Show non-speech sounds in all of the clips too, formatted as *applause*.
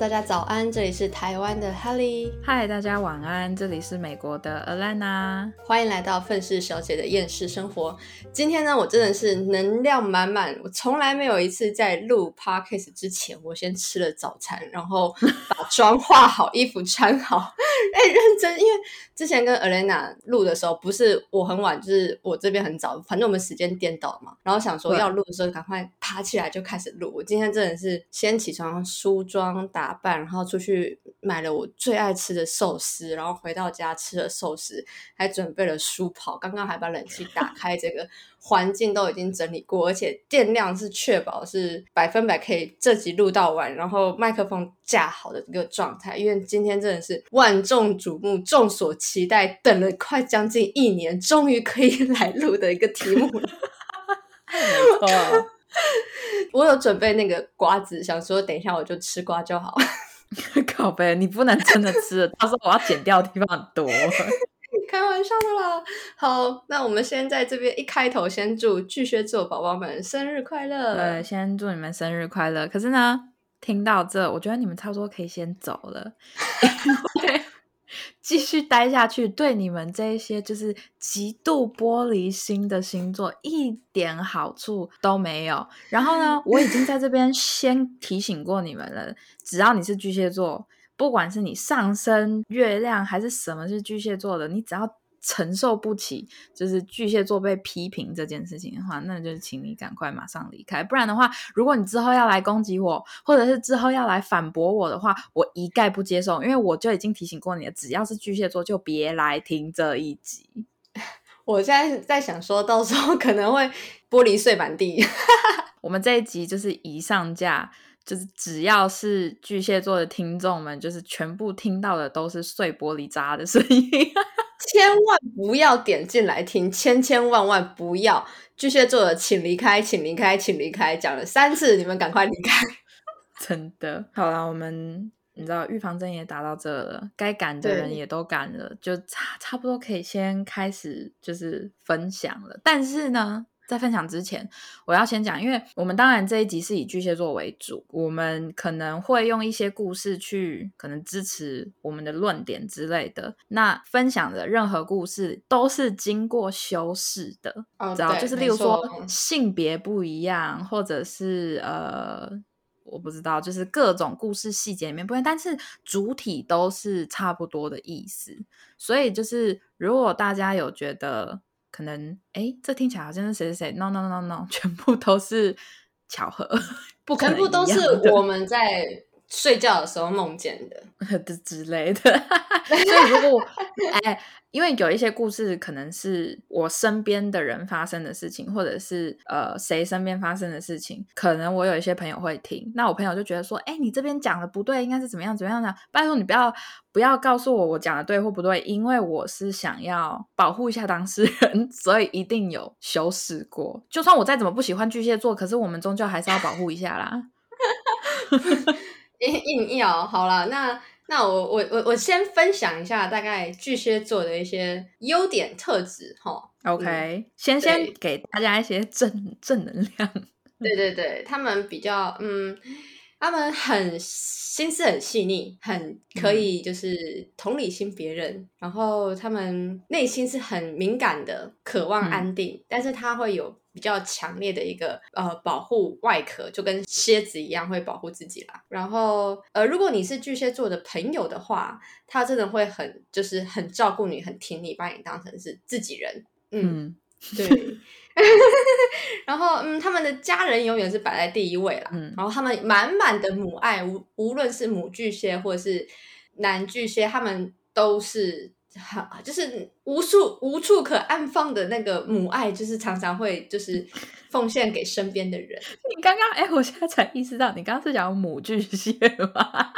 大家早安，这里是台湾的 Helly，嗨，大家晚安，这里是美国的 Alana，欢迎来到愤世小姐的厌世生活。今天呢，我真的是能量满满，我从来没有一次在录 podcast 之前，我先吃了早餐，然后把妆化好，衣服穿好，*laughs* 哎，认真，因为之前跟 Elena 录的时候，不是我很晚，就是我这边很早，反正我们时间颠倒嘛，然后想说要录的时候，赶快爬起来就开始录。我今天真的是先起床梳妆。打扮，然后出去买了我最爱吃的寿司，然后回到家吃了寿司，还准备了书跑。刚刚还把冷气打开，这个环境都已经整理过，而且电量是确保是百分百可以这集录到完，然后麦克风架好的一个状态。因为今天真的是万众瞩目、众所期待，等了快将近一年，终于可以来录的一个题目了。没错。我有准备那个瓜子，想说等一下我就吃瓜就好。*laughs* 靠背，你不能真的吃，到时候我要剪掉的地方很多。开玩笑的啦。好，那我们先在这边一开头，先祝巨蟹座宝宝们生日快乐。对，先祝你们生日快乐。可是呢，听到这，我觉得你们差不多可以先走了。*laughs* 继续待下去，对你们这一些就是极度玻璃心的星座一点好处都没有。然后呢，*laughs* 我已经在这边先提醒过你们了，只要你是巨蟹座，不管是你上升月亮还是什么是巨蟹座的，你只要。承受不起，就是巨蟹座被批评这件事情的话，那就是请你赶快马上离开。不然的话，如果你之后要来攻击我，或者是之后要来反驳我的话，我一概不接受，因为我就已经提醒过你了。只要是巨蟹座，就别来听这一集。*laughs* 我现在在想，说到时候可能会玻璃碎满地。*laughs* 我们这一集就是一上架。就是只要是巨蟹座的听众们，就是全部听到的都是碎玻璃渣的声音，*laughs* 千万不要点进来听，千千万万不要！巨蟹座的，请离开，请离开，请离开！讲了三次，你们赶快离开！*laughs* 真的，好了，我们你知道预防针也打到这了，该赶的人也都赶了，就差差不多可以先开始就是分享了。但是呢。在分享之前，我要先讲，因为我们当然这一集是以巨蟹座为主，我们可能会用一些故事去可能支持我们的论点之类的。那分享的任何故事都是经过修饰的，知道就是例如说性别不一样，或者是呃，我不知道，就是各种故事细节里面不一样，但是主体都是差不多的意思。所以就是如果大家有觉得。可能哎，这听起来好像是谁谁谁？No No No No，全部都是巧合，*laughs* 不可能全部都是我们在睡觉的时候梦见的 *laughs* 的之类的。*laughs* 所以如果哎。因为有一些故事可能是我身边的人发生的事情，或者是呃谁身边发生的事情，可能我有一些朋友会听，那我朋友就觉得说，哎，你这边讲的不对，应该是怎么样怎么样的？拜托你不要不要告诉我我讲的对或不对，因为我是想要保护一下当事人，*laughs* 所以一定有修饰过。就算我再怎么不喜欢巨蟹座，可是我们终究还是要保护一下啦。硬硬要好了，那。那我我我我先分享一下大概巨蟹座的一些优点特质哈。OK，先先给大家一些正正能量。对对对，他们比较嗯，他们很心思很细腻，很可以就是同理心别人，然后他们内心是很敏感的，渴望安定，但是他会有。比较强烈的一个呃保护外壳，就跟蝎子一样会保护自己啦。然后呃，如果你是巨蟹座的朋友的话，他真的会很就是很照顾你，很挺你，把你当成是自己人。嗯，对。*laughs* 然后嗯，他们的家人永远是摆在第一位啦。嗯。然后他们满满的母爱，无无论是母巨蟹或者是男巨蟹，他们都是。好，就是无处无处可安放的那个母爱，就是常常会就是奉献给身边的人。你刚刚哎，我现在才意识到，你刚刚是讲母巨蟹吗？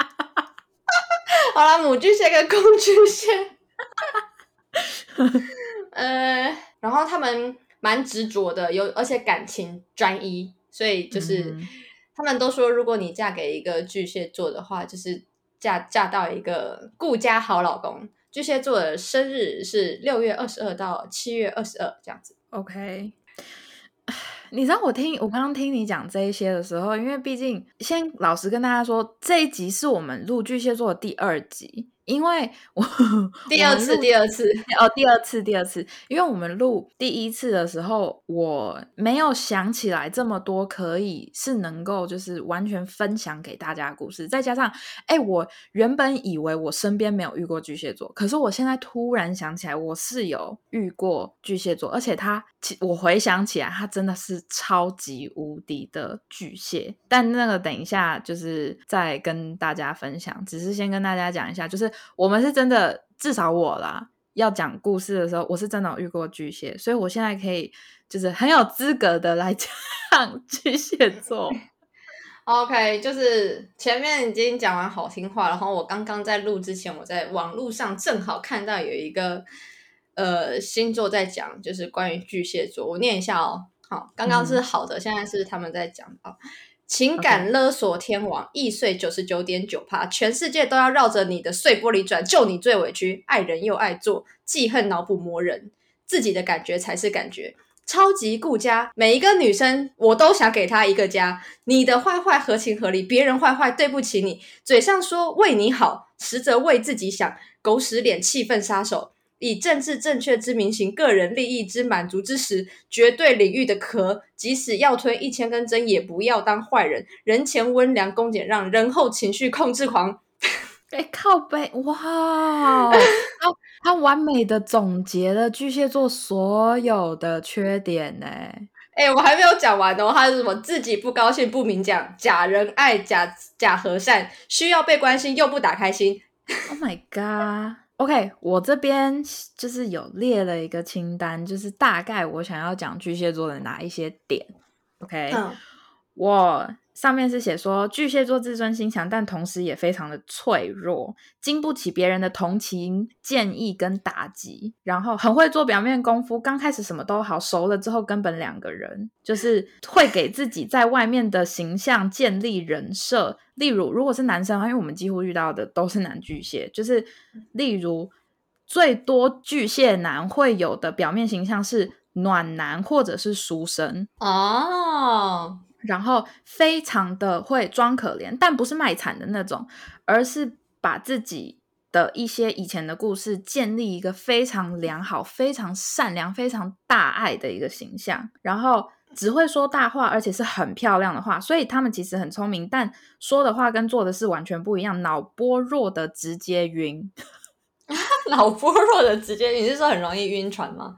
好了，母巨蟹跟公巨蟹，呃，然后他们蛮执着的，有而且感情专一，所以就是他们都说，如果你嫁给一个巨蟹座的话，就是嫁嫁到一个顾家好老公。巨蟹座的生日是六月二十二到七月二十二这样子。OK，*sighs* 你知道我听我刚刚听你讲这一些的时候，因为毕竟先老实跟大家说，这一集是我们录巨蟹座的第二集。因为我 *laughs* 第二次，第二次哦，第二次，第二次，因为我们录第一次的时候，我没有想起来这么多可以是能够就是完全分享给大家的故事，再加上，哎，我原本以为我身边没有遇过巨蟹座，可是我现在突然想起来，我是有遇过巨蟹座，而且他，我回想起来，他真的是超级无敌的巨蟹。但那个等一下就是再跟大家分享，只是先跟大家讲一下，就是。我们是真的，至少我啦，要讲故事的时候，我是真的遇过巨蟹，所以我现在可以就是很有资格的来 *laughs* 讲巨蟹座。OK，就是前面已经讲完好听话，然后我刚刚在录之前，我在网络上正好看到有一个呃星座在讲，就是关于巨蟹座，我念一下哦。好，刚刚是好的，现在是他们在讲啊。情感勒索天王，易碎九十九点九趴，全世界都要绕着你的碎玻璃转，就你最委屈，爱人又爱做，记恨脑补磨人，自己的感觉才是感觉，超级顾家，每一个女生我都想给她一个家，你的坏坏合情合理，别人坏坏对不起你，嘴上说为你好，实则为自己想，狗屎脸气氛杀手。以政治正确之名行个人利益之满足之时，绝对领域的壳，即使要吞一千根针，也不要当坏人。人前温良恭俭让，人后情绪控制狂。*laughs* 哎，靠背哇！*laughs* 他他完美的总结了巨蟹座所有的缺点呢。哎，我还没有讲完哦。他是什么？自己不高兴不明讲，假仁爱，假假和善，需要被关心又不打开心。*laughs* Oh my god！OK，我这边就是有列了一个清单，就是大概我想要讲巨蟹座的哪一些点。OK，我上面是写说巨蟹座自尊心强，但同时也非常的脆弱，经不起别人的同情、建议跟打击，然后很会做表面功夫。刚开始什么都好，熟了之后根本两个人，就是会给自己在外面的形象建立人设。例如，如果是男生，因为我们几乎遇到的都是男巨蟹，就是例如最多巨蟹男会有的表面形象是暖男或者是书生哦，然后非常的会装可怜，但不是卖惨的那种，而是把自己的一些以前的故事建立一个非常良好、非常善良、非常大爱的一个形象，然后。只会说大话，而且是很漂亮的话，所以他们其实很聪明，但说的话跟做的事完全不一样，脑波弱的直接晕，*laughs* 脑波弱的直接，你是说很容易晕船吗？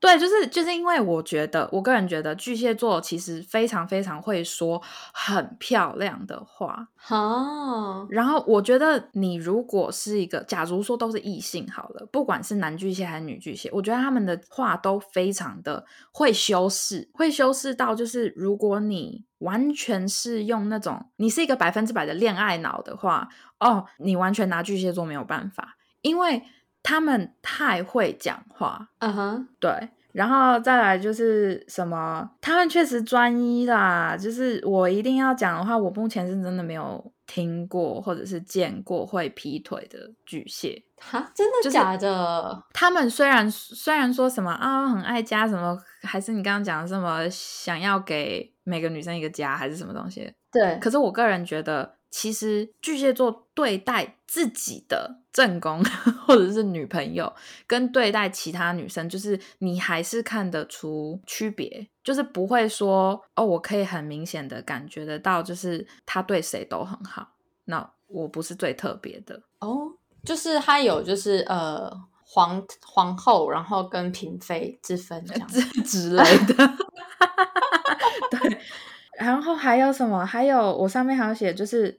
对，就是就是因为我觉得，我个人觉得巨蟹座其实非常非常会说很漂亮的话哦。然后我觉得你如果是一个，假如说都是异性好了，不管是男巨蟹还是女巨蟹，我觉得他们的话都非常的会修饰，会修饰到就是如果你完全是用那种你是一个百分之百的恋爱脑的话，哦，你完全拿巨蟹座没有办法，因为。他们太会讲话，嗯哼，对，然后再来就是什么，他们确实专一啦。就是我一定要讲的话，我目前是真的没有听过或者是见过会劈腿的巨蟹，哈，真的假的？他们虽然虽然说什么啊，很爱家，什么还是你刚刚讲的什么，想要给每个女生一个家，还是什么东西？对，可是我个人觉得。其实巨蟹座对待自己的正宫 *laughs* 或者是女朋友，跟对待其他女生，就是你还是看得出区别，就是不会说哦，我可以很明显的感觉得到，就是他对谁都很好，那我不是最特别的。哦，就是他有就是呃皇皇后，然后跟嫔妃之分这样。*laughs* 之类的，对。然后还有什么？还有我上面还有写，就是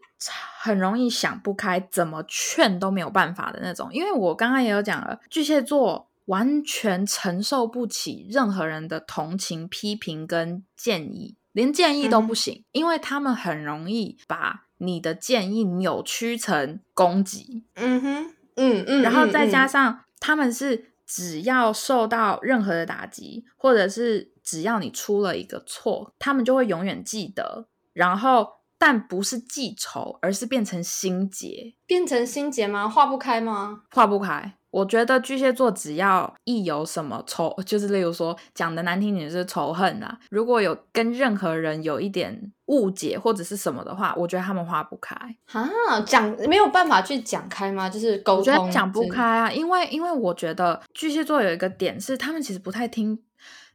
很容易想不开，怎么劝都没有办法的那种。因为我刚刚也有讲了，巨蟹座完全承受不起任何人的同情、批评跟建议，连建议都不行，因为他们很容易把你的建议扭曲成攻击。嗯哼，嗯嗯，然后再加上他们是只要受到任何的打击，或者是。只要你出了一个错，他们就会永远记得。然后，但不是记仇，而是变成心结。变成心结吗？化不开吗？化不开。我觉得巨蟹座只要一有什么仇，*laughs* 就是例如说讲的难听点是仇恨啊，如果有跟任何人有一点误解或者是什么的话，我觉得他们化不开啊，讲没有办法去讲开吗？就是沟通讲不开啊，因为因为我觉得巨蟹座有一个点是，他们其实不太听，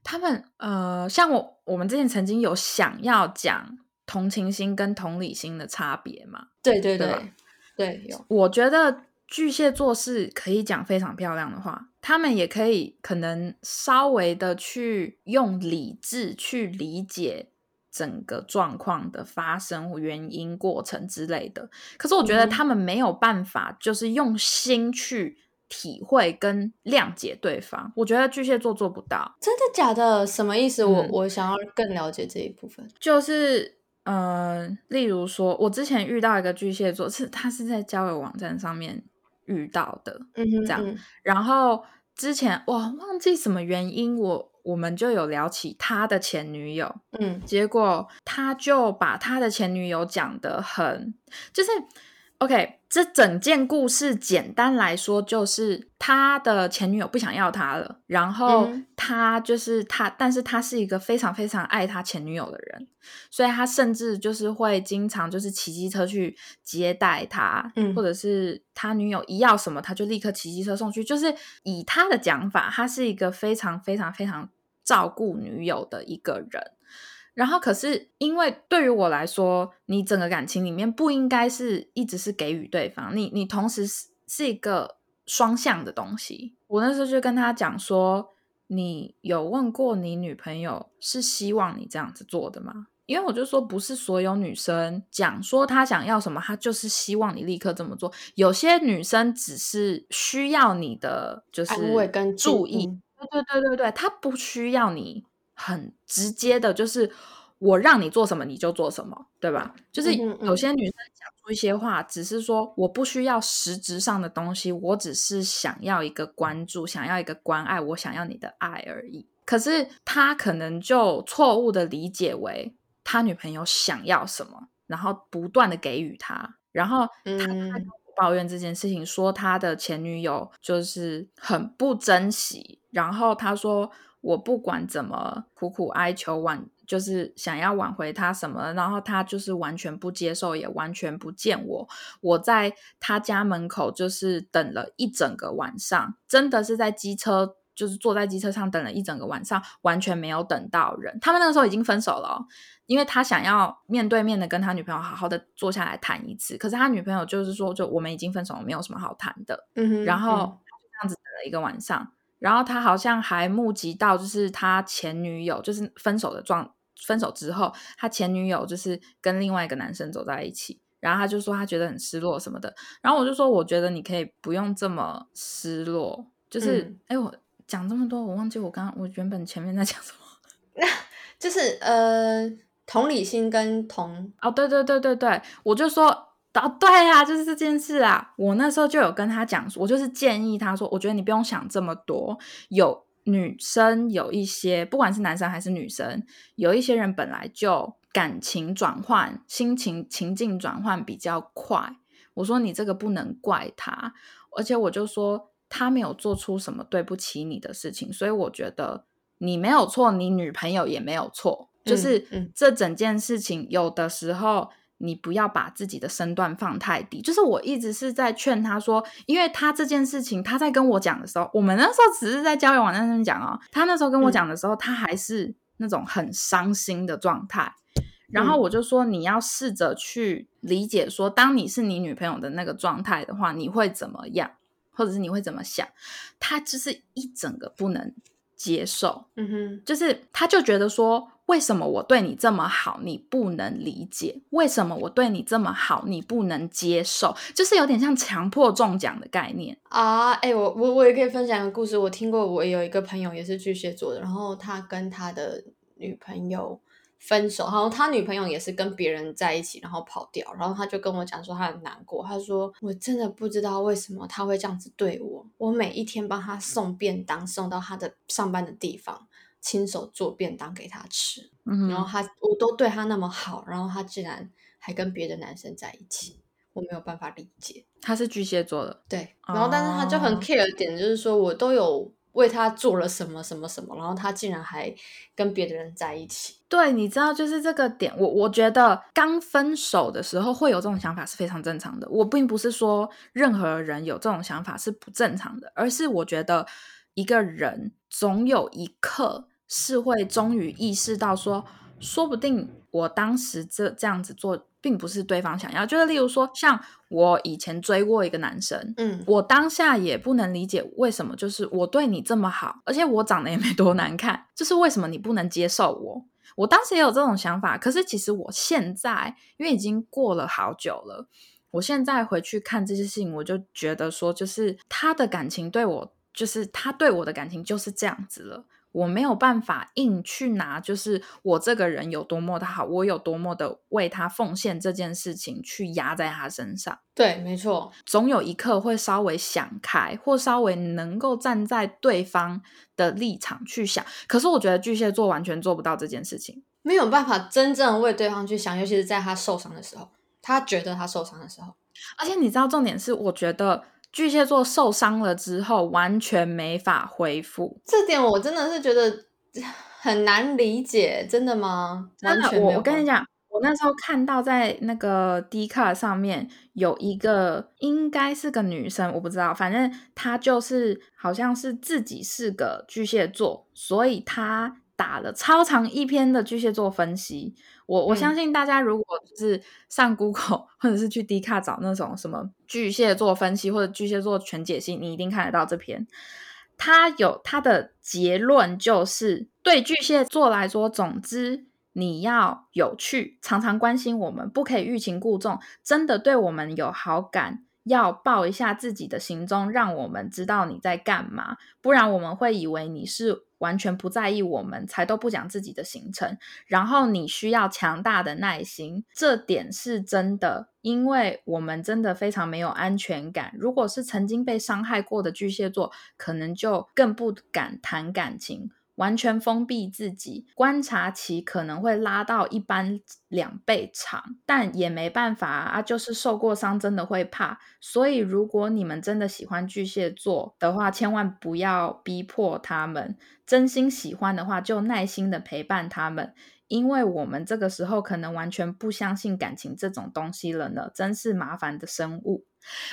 他们呃，像我我们之前曾经有想要讲同情心跟同理心的差别嘛？对对对对，有，我觉得。巨蟹座是可以讲非常漂亮的话，他们也可以可能稍微的去用理智去理解整个状况的发生原因、过程之类的。可是我觉得他们没有办法，就是用心去体会跟谅解对方。我觉得巨蟹座做不到。真的假的？什么意思？我我想要更了解这一部分。就是嗯，例如说，我之前遇到一个巨蟹座，是他是在交友网站上面。遇到的，嗯哼，这样，然后之前哇，忘记什么原因，我我们就有聊起他的前女友，嗯，结果他就把他的前女友讲的很，就是。OK，这整件故事简单来说，就是他的前女友不想要他了，然后他就是他，但是他是一个非常非常爱他前女友的人，所以他甚至就是会经常就是骑机车去接待他，或者是他女友一要什么，他就立刻骑机车送去。就是以他的讲法，他是一个非常非常非常照顾女友的一个人。然后，可是因为对于我来说，你整个感情里面不应该是一直是给予对方，你你同时是是一个双向的东西。我那时候就跟他讲说，你有问过你女朋友是希望你这样子做的吗？因为我就说，不是所有女生讲说她想要什么，她就是希望你立刻这么做。有些女生只是需要你的就是安慰跟注意，对对对对对，她不需要你。很直接的，就是我让你做什么你就做什么，对吧？就是有些女生讲出一些话，只是说我不需要实质上的东西，我只是想要一个关注，想要一个关爱，我想要你的爱而已。可是他可能就错误的理解为他女朋友想要什么，然后不断的给予他，然后他他抱怨这件事情，说他的前女友就是很不珍惜，然后他说。我不管怎么苦苦哀求挽，就是想要挽回他什么，然后他就是完全不接受，也完全不见我。我在他家门口就是等了一整个晚上，真的是在机车，就是坐在机车上等了一整个晚上，完全没有等到人。他们那个时候已经分手了，因为他想要面对面的跟他女朋友好好的坐下来谈一次，可是他女朋友就是说，就我们已经分手了，没有什么好谈的。嗯哼，然后就这样子等了一个晚上。然后他好像还目击到，就是他前女友，就是分手的状，分手之后，他前女友就是跟另外一个男生走在一起。然后他就说他觉得很失落什么的。然后我就说，我觉得你可以不用这么失落。就是，哎，我讲这么多，我忘记我刚我原本前面在讲什么。*laughs* 就是呃，同理心跟同哦，对对对对对，我就说。哦，对啊，就是这件事啊。我那时候就有跟他讲，我就是建议他说，我觉得你不用想这么多。有女生有一些，不管是男生还是女生，有一些人本来就感情转换、心情情境转换比较快。我说你这个不能怪他，而且我就说他没有做出什么对不起你的事情，所以我觉得你没有错，你女朋友也没有错，就是这整件事情有的时候。你不要把自己的身段放太低，就是我一直是在劝他说，因为他这件事情，他在跟我讲的时候，我们那时候只是在交友网站上讲哦，他那时候跟我讲的时候，他还是那种很伤心的状态，然后我就说，你要试着去理解，说当你是你女朋友的那个状态的话，你会怎么样，或者是你会怎么想？他就是一整个不能接受，嗯哼，就是他就觉得说。为什么我对你这么好，你不能理解？为什么我对你这么好，你不能接受？就是有点像强迫中奖的概念啊！哎，我我我也可以分享一个故事。我听过，我有一个朋友也是巨蟹座的，然后他跟他的女朋友分手，然后他女朋友也是跟别人在一起，然后跑掉，然后他就跟我讲说他很难过，他说我真的不知道为什么他会这样子对我，我每一天帮他送便当，送到他的上班的地方。亲手做便当给他吃，嗯然后他我都对他那么好，然后他竟然还跟别的男生在一起，我没有办法理解。他是巨蟹座的，对，然后但是他就很 care 点，就是说我都有为他做了什么什么什么，然后他竟然还跟别的人在一起。对，你知道，就是这个点，我我觉得刚分手的时候会有这种想法是非常正常的。我并不是说任何人有这种想法是不正常的，而是我觉得一个人总有一刻是会终于意识到说，说不定我当时这这样子做。并不是对方想要，就是例如说，像我以前追过一个男生，嗯，我当下也不能理解为什么，就是我对你这么好，而且我长得也没多难看，就是为什么你不能接受我？我当时也有这种想法，可是其实我现在因为已经过了好久了，我现在回去看这些事情，我就觉得说，就是他的感情对我，就是他对我的感情就是这样子了。我没有办法硬去拿，就是我这个人有多么的好，我有多么的为他奉献这件事情去压在他身上。对，没错，总有一刻会稍微想开，或稍微能够站在对方的立场去想。可是我觉得巨蟹座完全做不到这件事情，没有办法真正为对方去想，尤其是在他受伤的时候，他觉得他受伤的时候。而且你知道，重点是我觉得。巨蟹座受伤了之后，完全没法恢复。这点我真的是觉得很难理解，真的吗？真的，我我跟你讲，我那时候看到在那个 D 卡上面有一个，应该是个女生，我不知道，反正她就是好像是自己是个巨蟹座，所以她打了超长一篇的巨蟹座分析。我我相信大家如果是上 Google *laughs* 或者是去 D 卡找那种什么巨蟹座分析或者巨蟹座全解析，你一定看得到这篇。他有他的结论，就是对巨蟹座来说，总之你要有趣，常常关心我们，不可以欲擒故纵，真的对我们有好感，要报一下自己的行踪，让我们知道你在干嘛，不然我们会以为你是。完全不在意我们，才都不讲自己的行程。然后你需要强大的耐心，这点是真的，因为我们真的非常没有安全感。如果是曾经被伤害过的巨蟹座，可能就更不敢谈感情。完全封闭自己，观察期可能会拉到一般两倍长，但也没办法啊，就是受过伤真的会怕。所以，如果你们真的喜欢巨蟹座的话，千万不要逼迫他们。真心喜欢的话，就耐心的陪伴他们，因为我们这个时候可能完全不相信感情这种东西了呢，真是麻烦的生物。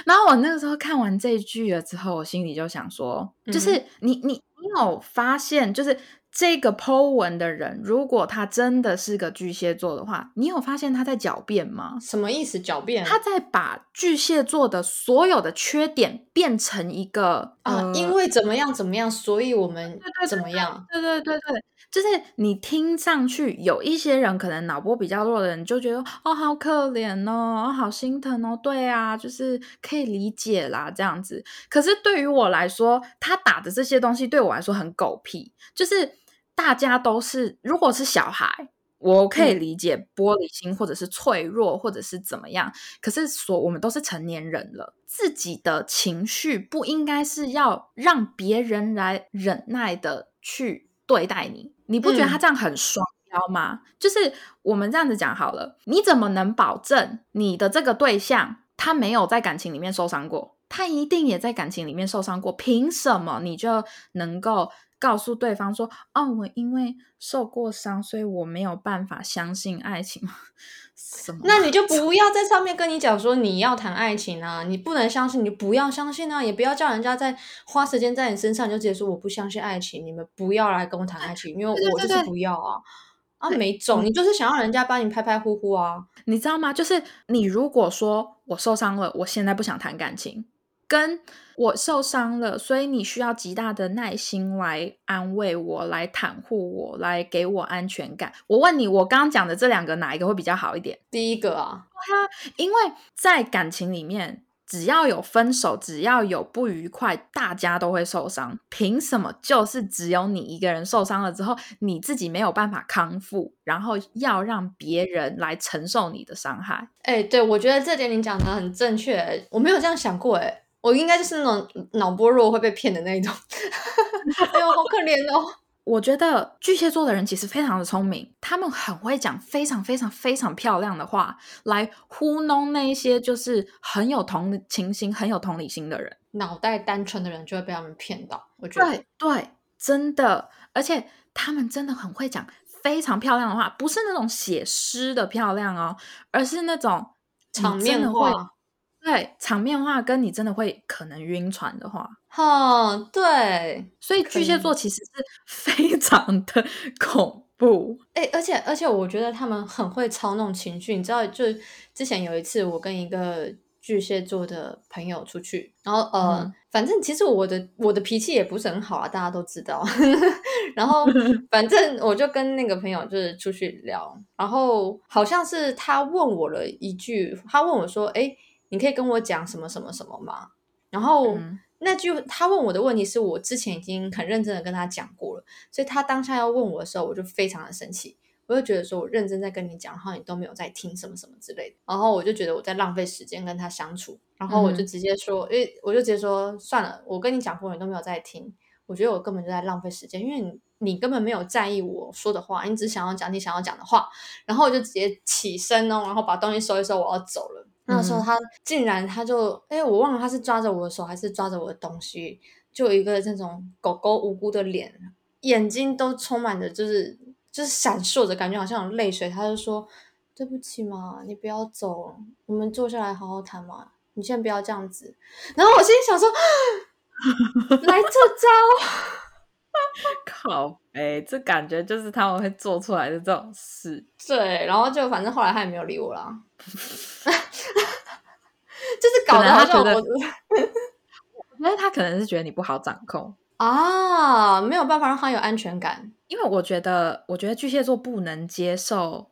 然后我那个时候看完这句了之后，我心里就想说，就是你你。你有发现，就是这个 Po 文的人，如果他真的是个巨蟹座的话，你有发现他在狡辩吗？什么意思？狡辩？他在把巨蟹座的所有的缺点变成一个啊，因为怎么样怎么样，所以我们怎么样？对对对对。就是你听上去有一些人可能脑波比较弱的人就觉得哦好可怜哦，好心疼哦，对啊，就是可以理解啦这样子。可是对于我来说，他打的这些东西对我来说很狗屁。就是大家都是，如果是小孩，我可以理解玻璃心或者是脆弱或者是怎么样。可是说我们都是成年人了，自己的情绪不应该是要让别人来忍耐的去对待你。你不觉得他这样很双标吗？就是我们这样子讲好了，你怎么能保证你的这个对象他没有在感情里面受伤过？他一定也在感情里面受伤过，凭什么你就能够告诉对方说：“哦，我因为受过伤，所以我没有办法相信爱情？”什么那你就不要在上面跟你讲说你要谈爱情啊，你不能相信，你不要相信啊，也不要叫人家在花时间在你身上，就直接说我不相信爱情，你们不要来跟我谈爱情，因为我就是不要啊啊，没种，你就是想要人家帮你拍拍呼呼啊，你知道吗？就是你如果说我受伤了，我现在不想谈感情。跟我受伤了，所以你需要极大的耐心来安慰我，来袒护我，来给我安全感。我问你，我刚刚讲的这两个哪一个会比较好一点？第一个啊，因为在感情里面，只要有分手，只要有不愉快，大家都会受伤。凭什么就是只有你一个人受伤了之后，你自己没有办法康复，然后要让别人来承受你的伤害？哎，对，我觉得这点你讲的很正确，我没有这样想过，哎。我应该就是那种脑波弱会被骗的那一种，*laughs* 哎呦，好可怜哦！我觉得巨蟹座的人其实非常的聪明，他们很会讲非常非常非常漂亮的话来糊弄那一些就是很有同情心、很有同理心的人。脑袋单纯的人就会被他们骗到。我觉得对对，真的，而且他们真的很会讲非常漂亮的话，不是那种写诗的漂亮哦，而是那种场面话会。对，场面话跟你真的会可能晕船的话，哈，对，所以巨蟹座其实是非常的 *laughs* 恐怖。哎、而且而且，我觉得他们很会操弄情绪。你知道，就之前有一次，我跟一个巨蟹座的朋友出去，然后呃，嗯反正其实我的我的脾气也不是很好啊，大家都知道。*laughs* 然后 *laughs* 反正我就跟那个朋友就是出去聊，然后好像是他问我了一句，他问我说：“哎，你可以跟我讲什么什么什么吗？”然后。嗯那句他问我的问题是我之前已经很认真的跟他讲过了，所以他当下要问我的时候，我就非常的生气，我就觉得说我认真在跟你讲，然后你都没有在听什么什么之类的，然后我就觉得我在浪费时间跟他相处，然后我就嗯直接说，因为我就直接说算了，我跟你讲过，你都没有在听，我觉得我根本就在浪费时间，因为你你根本没有在意我说的话，你只想要讲你想要讲的话，然后我就直接起身哦，然后把东西收一收，我要走了。那时候嗯他竟然他就哎、我忘了他是抓着我的手还是抓着我的东西，就有一个那种狗狗无辜的脸，眼睛都充满着就是就是闪烁着，感觉好像有泪水。他就说：“对不起嘛，你不要走，我们坐下来好好谈嘛，你先不要这样子。”然后我心里想说：“ *gasps* 来这招。” *laughs* 靠哎，这感觉就是他们会做出来的这种事。对，然后就反正后来他也没有理我啦，*laughs* 就是搞可得好像能他觉得我我觉得他可能是觉得你不好掌控，啊没有办法让他有安全感。因为我觉得，我觉得巨蟹座不能接受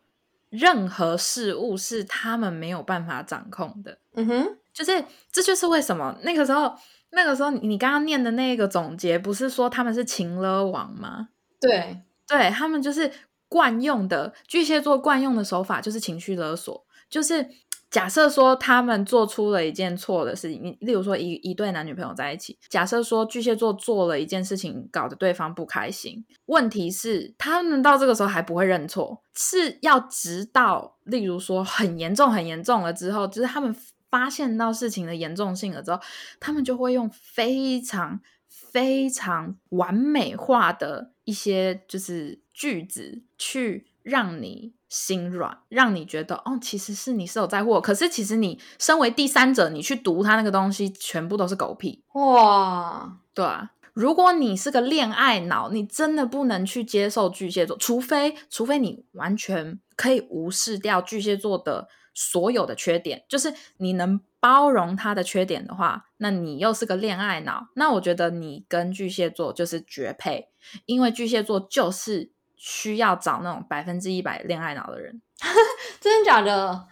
任何事物是他们没有办法掌控的。嗯哼，就是这就是为什么那个时候，那个时候你刚刚念的那个总结，不是说他们是情勒王吗？对，对他们就是惯用的巨蟹座惯用的手法就是情绪勒索，就是假设说他们做出了一件错的事情，你例如说一一对男女朋友在一起，假设说巨蟹座做了一件事情，搞得对方不开心，问题是他们到这个时候还不会认错，是要直到例如说很严重很严重了之后，就是他们发现到事情的严重性了之后，他们就会用非常非常完美化的一些就是句子去让你心软，让你觉得哦，其实是你是有在乎我，可是其实你身为第三者，你去读他那个东西，全部都是狗屁，哇，对啊。如果你是个恋爱脑，你真的不能去接受巨蟹座，除非除非你完全可以无视掉巨蟹座的所有的缺点，就是你能包容他的缺点的话，那你又是个恋爱脑，那我觉得你跟巨蟹座就是绝配，因为巨蟹座就是需要找那种百分之一百恋爱脑的人，*laughs* 真的假的？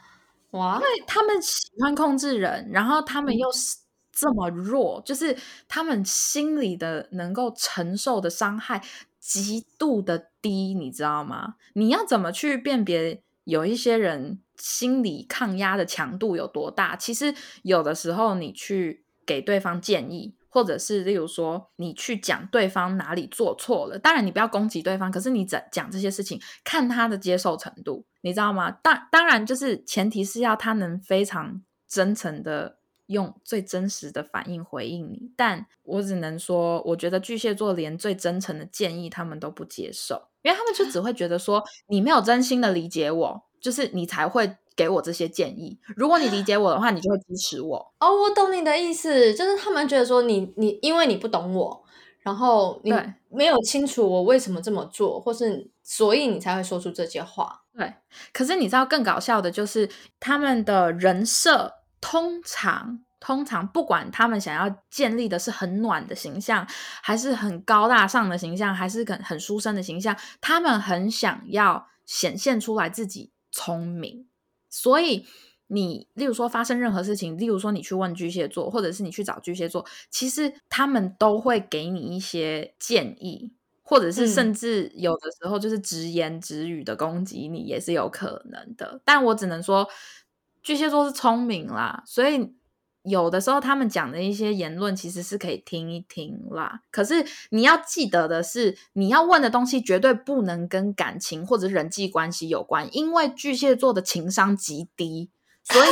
哇，因为他们喜欢控制人，然后他们嗯又是这么弱，就是他们心里的能够承受的伤害极度的低，你知道吗？你要怎么去辨别有一些人心理抗压的强度有多大？其实有的时候你去给对方建议。或者是例如说，你去讲对方哪里做错了，当然你不要攻击对方，可是你讲讲这些事情，看他的接受程度，你知道吗？当当然就是前提是要他能非常真诚的用最真实的反应回应你。但我只能说，我觉得巨蟹座连最真诚的建议他们都不接受，因为他们就只会觉得说你没有真心的理解我，就是你才会给我这些建议。如果你理解我的话，你就会支持我。哦，我懂你的意思，就是他们觉得说你你因为你不懂我，然后你没有清楚我为什么这么做，或是所以你才会说出这些话。对，可是你知道更搞笑的就是他们的人设通常。通常不管他们想要建立的是很暖的形象，还是很高大上的形象，还是很很书生的形象，他们很想要显现出来自己聪明。所以你例如说发生任何事情，例如说你去问巨蟹座，或者是你去找巨蟹座，其实他们都会给你一些建议，或者是嗯甚至有的时候就是直言直语的攻击你也是有可能的。但我只能说巨蟹座是聪明啦，所以有的时候他们讲的一些言论其实是可以听一听啦。可是你要记得的是，你要问的东西绝对不能跟感情或者人际关系有关，因为巨蟹座的情商极低，所以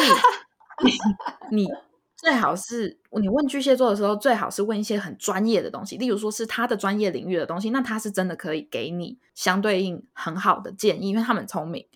*laughs* 你最好是你问巨蟹座的时候，最好是问一些很专业的东西，例如说是他的专业领域的东西，那他是真的可以给你相对应很好的建议，因为他们聪明。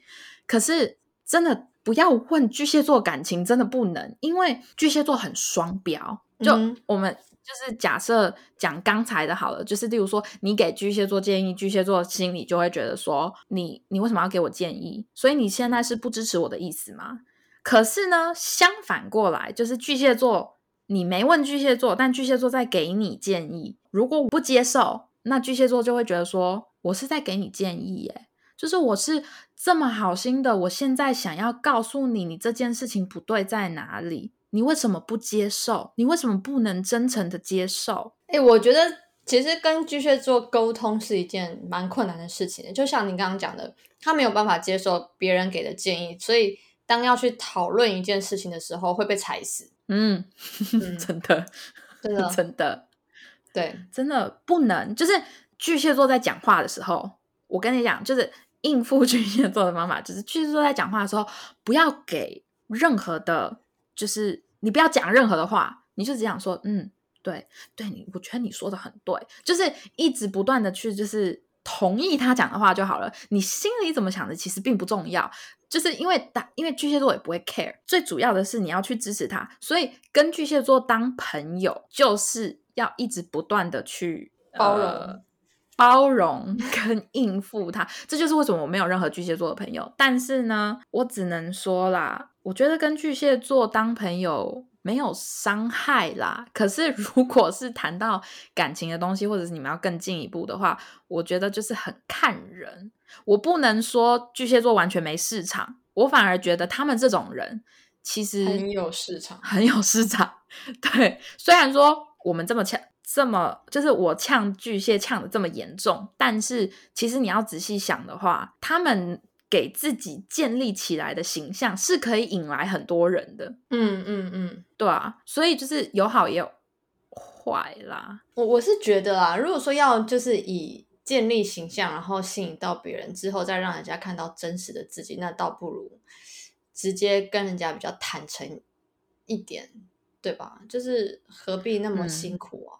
可是真的。不要问巨蟹座感情，真的不能，因为巨蟹座很双标。就我们就是假设讲刚才的好了，就是例如说，你给巨蟹座建议，巨蟹座心里就会觉得说，你你为什么要给我建议？所以你现在是不支持我的意思吗？可是呢，相反过来，就是巨蟹座，你没问巨蟹座，但巨蟹座在给你建议，如果我不接受，那巨蟹座就会觉得说，我是在给你建议，耶。就是我是这么好心的，我现在想要告诉你，你这件事情不对在哪里？你为什么不接受？你为什么不能真诚的接受？哎，我觉得其实跟巨蟹座沟通是一件蛮困难的事情。就像你刚刚讲的，他没有办法接受别人给的建议，所以当要去讨论一件事情的时候，会被踩死。嗯，*laughs* 真的，真的，真的，对，真的不能。就是巨蟹座在讲话的时候，我跟你讲，就是。应付巨蟹座的方法就是，巨蟹座在讲话的时候，不要给任何的，就是你不要讲任何的话，你就只想说，嗯，对，对你，我觉得你说的很对，就是一直不断的去，就是同意他讲的话就好了。你心里怎么想的，其实并不重要，就是因为打，因为巨蟹座也不会 care，最主要的是你要去支持他，所以跟巨蟹座当朋友，就是要一直不断的去包容。包容跟应付他，这就是为什么我没有任何巨蟹座的朋友。但是呢，我只能说啦，我觉得跟巨蟹座当朋友没有伤害啦。可是如果是谈到感情的东西，或者是你们要更进一步的话，我觉得就是很看人。我不能说巨蟹座完全没市场，我反而觉得他们这种人其实很有市场，很有市场。*laughs* 对，虽然说我们这么强。这么就是我呛巨蟹呛的这么严重，但是其实你要仔细想的话，他们给自己建立起来的形象是可以引来很多人的。嗯嗯嗯，对啊，所以就是有好也有坏啦。我我是觉得啊，如果说要就是以建立形象，然后吸引到别人之后，再让人家看到真实的自己，那倒不如直接跟人家比较坦诚一点，对吧？就是何必那么辛苦啊？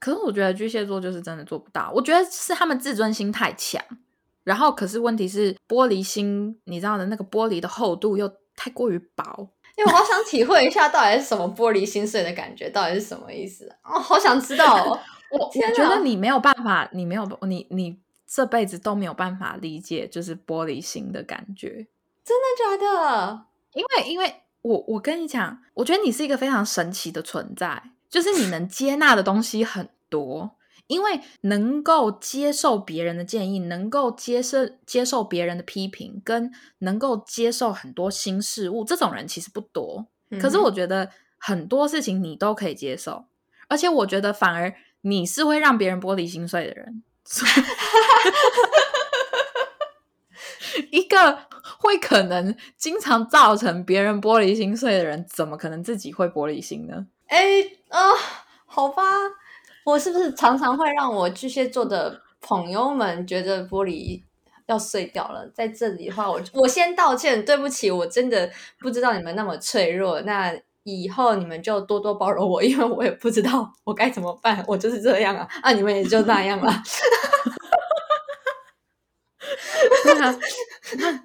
可是我觉得巨蟹座就是真的做不到，我觉得是他们自尊心太强，然后可是问题是玻璃心，你知道的那个玻璃的厚度又太过于薄。因为我好想体会一下到底是什么玻璃心碎的感觉，到底是什么意思啊？好想知道哦！*laughs* 我我觉得你没有办法，你没有你你这辈子都没有办法理解就是玻璃心的感觉，真的假的？因为因为我我跟你讲，我觉得你是一个非常神奇的存在。就是你能接纳的东西很多，因为能够接受别人的建议，能够接受接受别人的批评，跟能够接受很多新事物，这种人其实不多。可是我觉得很多事情你都可以接受，而且我觉得反而你是会让别人玻璃心碎的人。一个会可能经常造成别人玻璃心碎的人，怎么可能自己会玻璃心呢？哎啊，好吧，我是不是常常会让我巨蟹座的朋友们觉得玻璃要碎掉了？在这里的话，我我先道歉，对不起，我真的不知道你们那么脆弱。那以后你们就多多包容我，因为我也不知道我该怎么办，我就是这样啊啊！你们也就那样了。*laughs* 那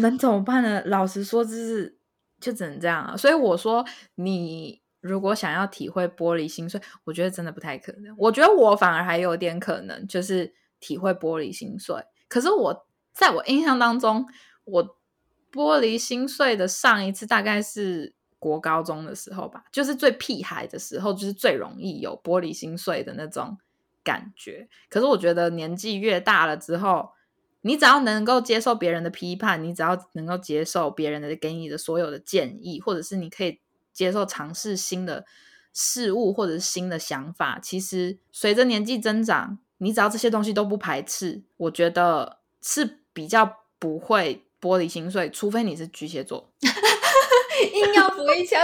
能怎么办呢？老实说，就是就只能这样啊。所以我说你。如果想要体会玻璃心碎，我觉得真的不太可能。我觉得我反而还有点可能，就是体会玻璃心碎。可是我在我印象当中，我玻璃心碎的上一次大概是国高中的时候吧，就是最屁孩的时候，就是最容易有玻璃心碎的那种感觉。可是我觉得年纪越大了之后，你只要能够接受别人的批判，你只要能够接受别人的给你的所有的建议，或者是你可以。接受尝试新的事物或者是新的想法，其实随着年纪增长，你只要这些东西都不排斥，我觉得是比较不会玻璃心碎，除非你是巨蟹座。*laughs* 硬要补一枪，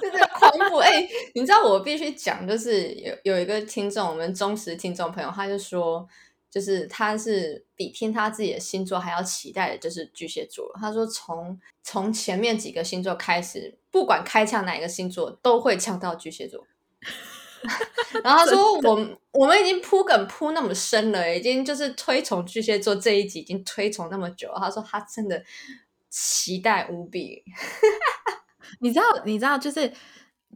真的狂补。哎，你知道我必须讲，就是有有一个听众，我们忠实听众朋友，他就说，就是他是比听他自己的星座还要期待的，就是巨蟹座。他说从从前面几个星座开始，不管开枪哪一个星座，都会呛到巨蟹座。*laughs* 然后他说：“我我们已经铺梗铺那么深了，已经就是推崇巨蟹座这一集已经推崇那么久了。”他说他真的期待无比。*laughs* 你知道，你知道，就是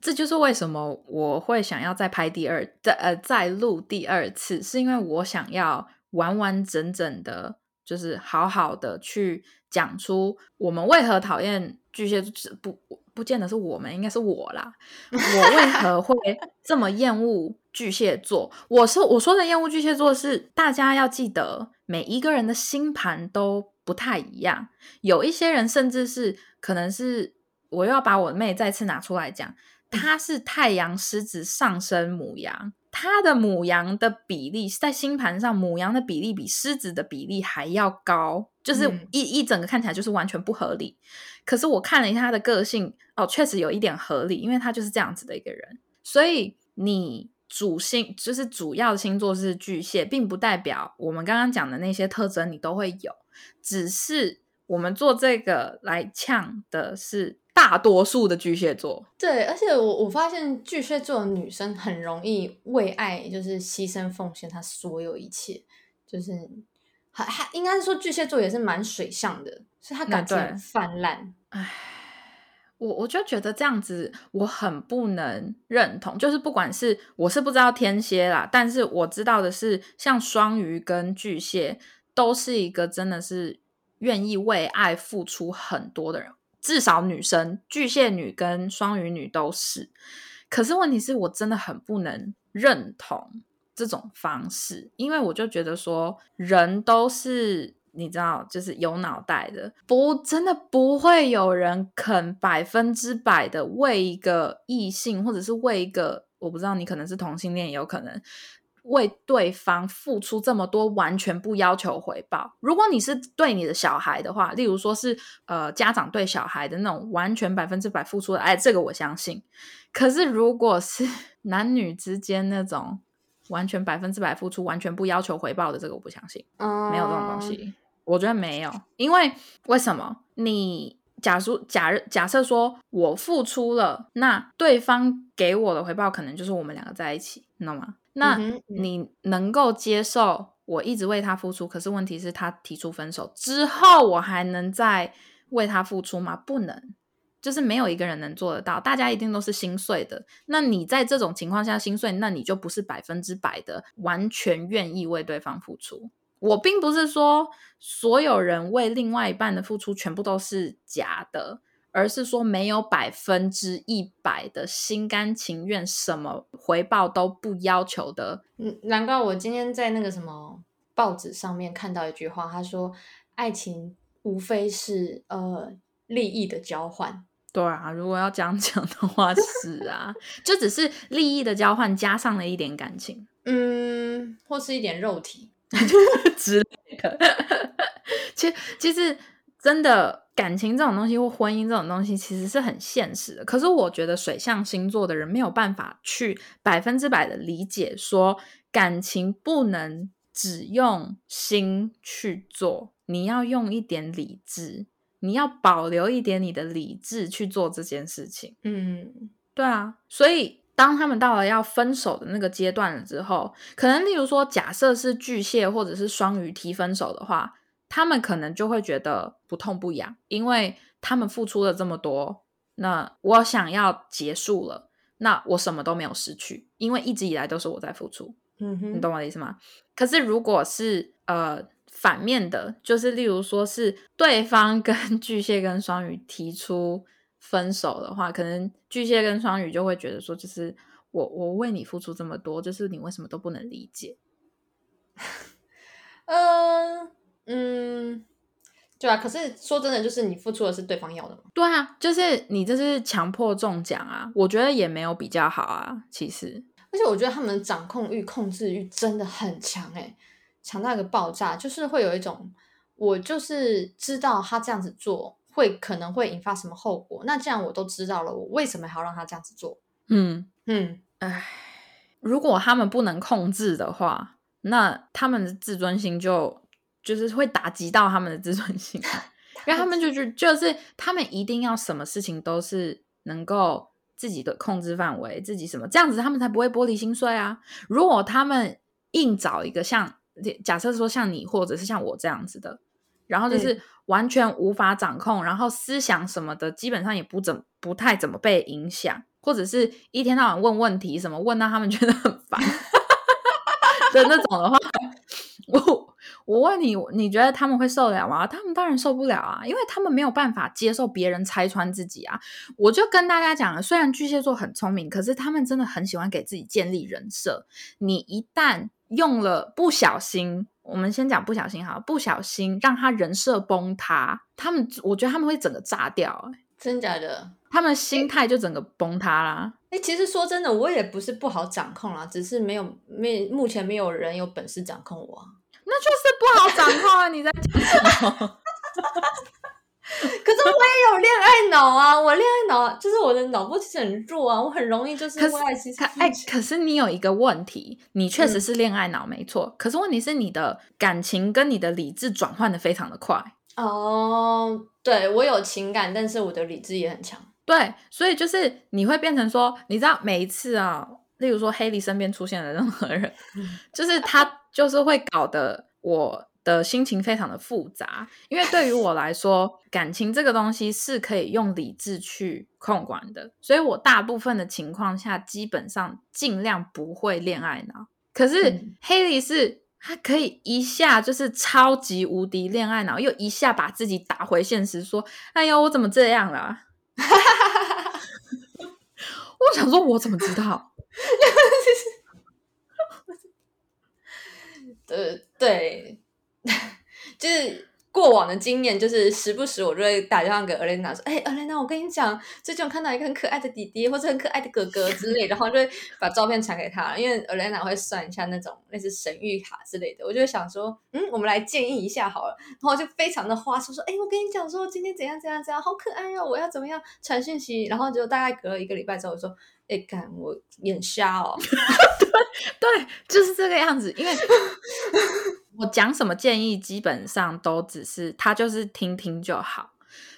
这就是为什么我会想要再拍第二、再呃再录第二次，是因为我想要完完整整的，就是好好的去讲出我们为何讨厌巨蟹座不。不见得是我们，应该是我啦。*laughs* 我为何会这么厌恶巨蟹座？我说我说的厌恶巨蟹座是大家要记得，每一个人的星盘都不太一样。有一些人甚至是可能是，我又要把我妹再次拿出来讲，她是太阳狮子上升母羊。他的母羊的比例在星盘上，母羊的比例比狮子的比例还要高，就是一一整个看起来就是完全不合理。可是我看了一下他的个性，哦，确实有一点合理，因为他就是这样子的一个人。所以你主星就是主要星座是巨蟹，并不代表我们刚刚讲的那些特征你都会有，只是我们做这个来呛的是。大多数的巨蟹座，对，而且我我发现巨蟹座的女生很容易为爱就是牺牲奉献她所有一切，就是还还应该是说巨蟹座也是蛮水象的，所以她感情泛滥。唉，我我就觉得这样子我很不能认同，就是不管是我是不知道天蝎啦，但是我知道的是，像双鱼跟巨蟹都是一个真的是愿意为爱付出很多的人。至少女生巨蟹女跟双鱼女都是，可是问题是我真的很不能认同这种方式，因为我就觉得说人都是你知道，就是有脑袋的，不真的不会有人肯百分之百的为一个异性，或者是为一个我不知道你可能是同性恋，也有可能。为对方付出这么多，完全不要求回报。如果你是对你的小孩的话，例如说是呃家长对小孩的那种完全百分之百付出的爱，这个我相信。可是如果是 *laughs* 男女之间那种完全百分之百付出、完全不要求回报的，这个我不相信，没有这种东西。我觉得没有，因为为什么？你假如假假设说我付出了，那对方给我的回报可能就是我们两个在一起，你知道吗？那你能够接受我一直为他付出，可是问题是，他提出分手之后，我还能再为他付出吗？不能，就是没有一个人能做得到。大家一定都是心碎的。那你在这种情况下心碎，那你就不是百分之百的完全愿意为对方付出。我并不是说所有人为另外一半的付出全部都是假的。而是说没有百分之一百的心甘情愿，什么回报都不要求的。嗯，难怪我今天在那个什么报纸上面看到一句话，他说：“爱情无非是呃利益的交换。”对啊，如果要这样讲的话，是啊，就只是利益的交换加上了一点感情，嗯，或是一点肉体 *laughs* 之类的。*laughs* 其实，其实真的。感情这种东西或婚姻这种东西其实是很现实的，可是我觉得水象星座的人没有办法去百分之百的理解，说感情不能只用心去做，你要用一点理智，你要保留一点你的理智去做这件事情。嗯，对啊，所以当他们到了要分手的那个阶段了之后，可能例如说，假设是巨蟹或者是双鱼提分手的话。他们可能就会觉得不痛不痒，因为他们付出了这么多，那我想要结束了，那我什么都没有失去，因为一直以来都是我在付出。嗯哼，你懂我的意思吗？可是如果是呃反面的，就是例如说是对方跟 *laughs* 巨蟹跟双鱼提出分手的话，可能巨蟹跟双鱼就会觉得说，就是我我为你付出这么多，就是你为什么都不能理解？嗯。嗯，对啊，可是说真的，就是你付出的是对方要的吗？对啊，就是你这是强迫中奖啊！我觉得也没有比较好啊，其实。而且我觉得他们的掌控欲、控制欲真的很强，诶强到一个爆炸，就是会有一种，我就是知道他这样子做会可能会引发什么后果。那既然我都知道了，我为什么还要让他这样子做？嗯嗯，唉，如果他们不能控制的话，那他们的自尊心就就是会打击到他们的自尊心，*laughs* 因为他们就就就是他们一定要什么事情都是能够自己的控制范围，自己什么这样子，他们才不会玻璃心碎啊。如果他们硬找一个像假设说像你或者是像我这样子的，然后就是完全无法掌控，然后思想什么的基本上也不怎不太怎么被影响，或者是一天到晚问问题，什么问到他们觉得很烦 *laughs* 的那种的话，*laughs* 我我问你，你觉得他们会受得了吗？他们当然受不了啊，因为他们没有办法接受别人拆穿自己啊。我就跟大家讲了，虽然巨蟹座很聪明，可是他们真的很喜欢给自己建立人设。你一旦用了不小心，我们先讲不小心哈，不小心让他人设崩塌，他们我觉得他们会整个炸掉、欸，真假的？他们心态就整个崩塌啦。哎、其实说真的，我也不是不好掌控啦，只是没有没目前没有人有本事掌控我啊。那就是不好掌控啊！你在讲什么？*laughs* 可是我也有恋爱脑啊，我恋爱脑就是我的脑波其实很弱啊，我很容易就是可是为爱牺可哎，可是你有一个问题，你确实嗯是恋爱脑没错，可是问题是你的感情跟你的理智转换的非常的快。哦，对我有情感，但是我的理智也很强。对，所以就是你会变成说，你知道每一次啊，例如说黑莉身边出现的任何人，就是他就是会搞得我的心情非常的复杂，因为对于我来说，感情这个东西是可以用理智去控管的，所以我大部分的情况下基本上尽量不会恋爱脑。可是嗯黑莉是。他可以一下就是超级无敌恋爱脑，又一下把自己打回现实，说：“哎呦，我怎么这样啦？” *laughs* 我想说，我怎么知道？*laughs* 呃，对，*laughs* 就是过往的经验，就是时不时我就会打电话给 Elena 说：“哎、e l e n a 我跟你讲，最近我看到一个很可爱的弟弟，或者很可爱的哥哥之类，然后就会把照片传给他，因为 Elena 会算一下那种类似神谕卡之类的，我就想说，嗯，我们来建议一下好了，然后就非常的花痴说，哎、我跟你讲说今天怎样怎样怎样，好可爱哦，我要怎么样传讯息，然后就大概隔了一个礼拜之后，我说，哎、干我眼瞎哦，*laughs* 对对，就是这个样子。因为 *laughs* 我讲什么建议，基本上都只是他就是听听就好。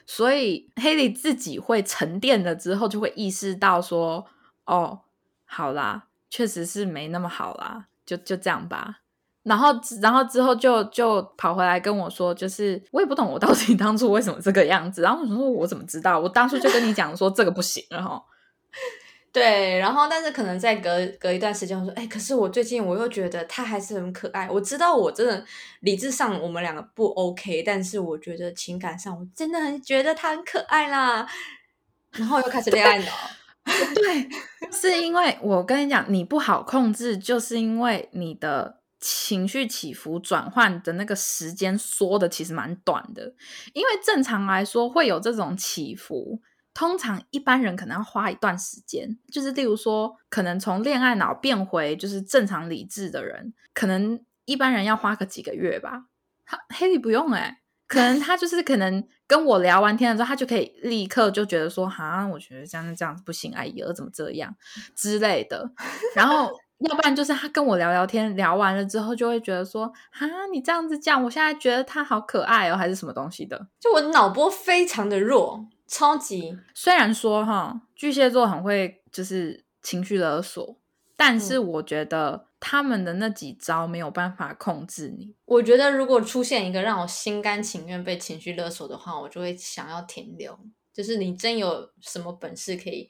所以黑莉自己会沉淀了之后，就会意识到说：“哦，好啦，确实是没那么好啦，就就这样吧。”然后，然后之后就就跑回来跟我说，就是我也不懂我到底当初为什么这个样子。然后我说：“我怎么知道？我当初就跟你讲说这个不行了哈。”对，然后但是可能再隔隔一段时间，我说，哎，可是我最近我又觉得他还是很可爱。我知道我真的理智上我们两个不 OK，但是我觉得情感上我真的很觉得他很可爱啦。然后又开始恋爱脑，*laughs* 对，是因为我跟你讲，你不好控制，就是因为你的情绪起伏转换的那个时间缩的其实蛮短的。因为正常来说会有这种起伏，通常一般人可能要花一段时间。就是例如说，可能从恋爱脑变回就是正常理智的人，可能一般人要花个几个月吧。他黑莉不用哎、可能他就是可能跟我聊完天了之后，他就可以立刻就觉得说，哈，我觉得这样这样子不行，哎呀，怎么这样之类的。然后 *laughs* 要不然就是他跟我聊聊天，聊完了之后就会觉得说，哈，你这样子讲，我现在觉得他好可爱哦，还是什么东西的。就我脑波非常的弱，超级虽然说哈，巨蟹座很会就是情绪勒索，但是我觉得他们的那几招没有办法控制你。我觉得如果出现一个让我心甘情愿被情绪勒索的话，我就会想要停留。就是你真有什么本事可以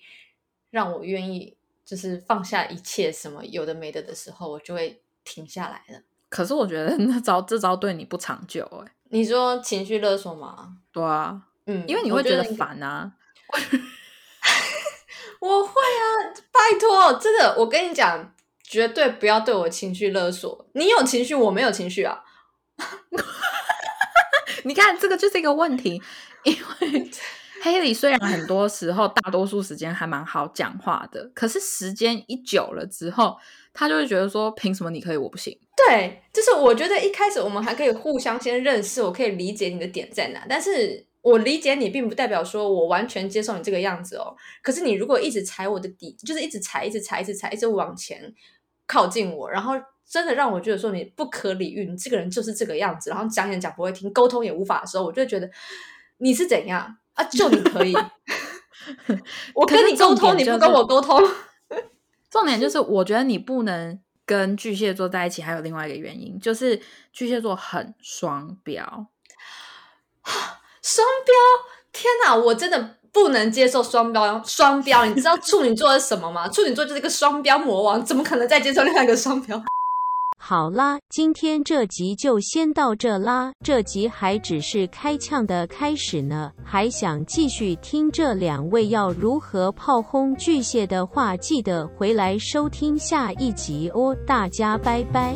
让我愿意，就是放下一切什么有的没的的时候，我就会停下来了。可是我觉得那招这招对你不长久哎、你说情绪勒索吗？对啊，嗯，因为你会觉得烦啊。*laughs* 我会啊，拜托，真的，我跟你讲，绝对不要对我情绪勒索。你有情绪，我没有情绪啊。*laughs* 你看，这个就是一个问题，因为 *laughs* 黑里虽然很多时候大多数时间还蛮好讲话的，可是时间一久了之后，他就会觉得说，凭什么你可以，我不行？对，就是我觉得一开始我们还可以互相先认识，我可以理解你的点在哪，但是我理解你，并不代表说我完全接受你这个样子哦。可是你如果一直踩我的底，就是一直踩，一直踩，一直踩，一直往前靠近我，然后真的让我觉得说你不可理喻，你这个人就是这个样子，然后讲也讲不会听，沟通也无法的时候，我就觉得你是怎样啊？就你可以，*laughs* 我跟你沟通，你不跟我沟通。*laughs* 重点就是，我觉得你不能跟巨蟹座在一起，还有另外一个原因，就是巨蟹座很双标。*sighs* 双标！天哪，我真的不能接受双标。双标，你知道处女座是什么吗？*laughs* 处女座就是一个双标魔王，怎么可能再接受另外一个双标？*laughs* 好啦，今天这集就先到这啦。这集还只是开枪的开始呢，还想继续听这两位要如何炮轰巨蟹的话，记得回来收听下一集哦。大家拜拜。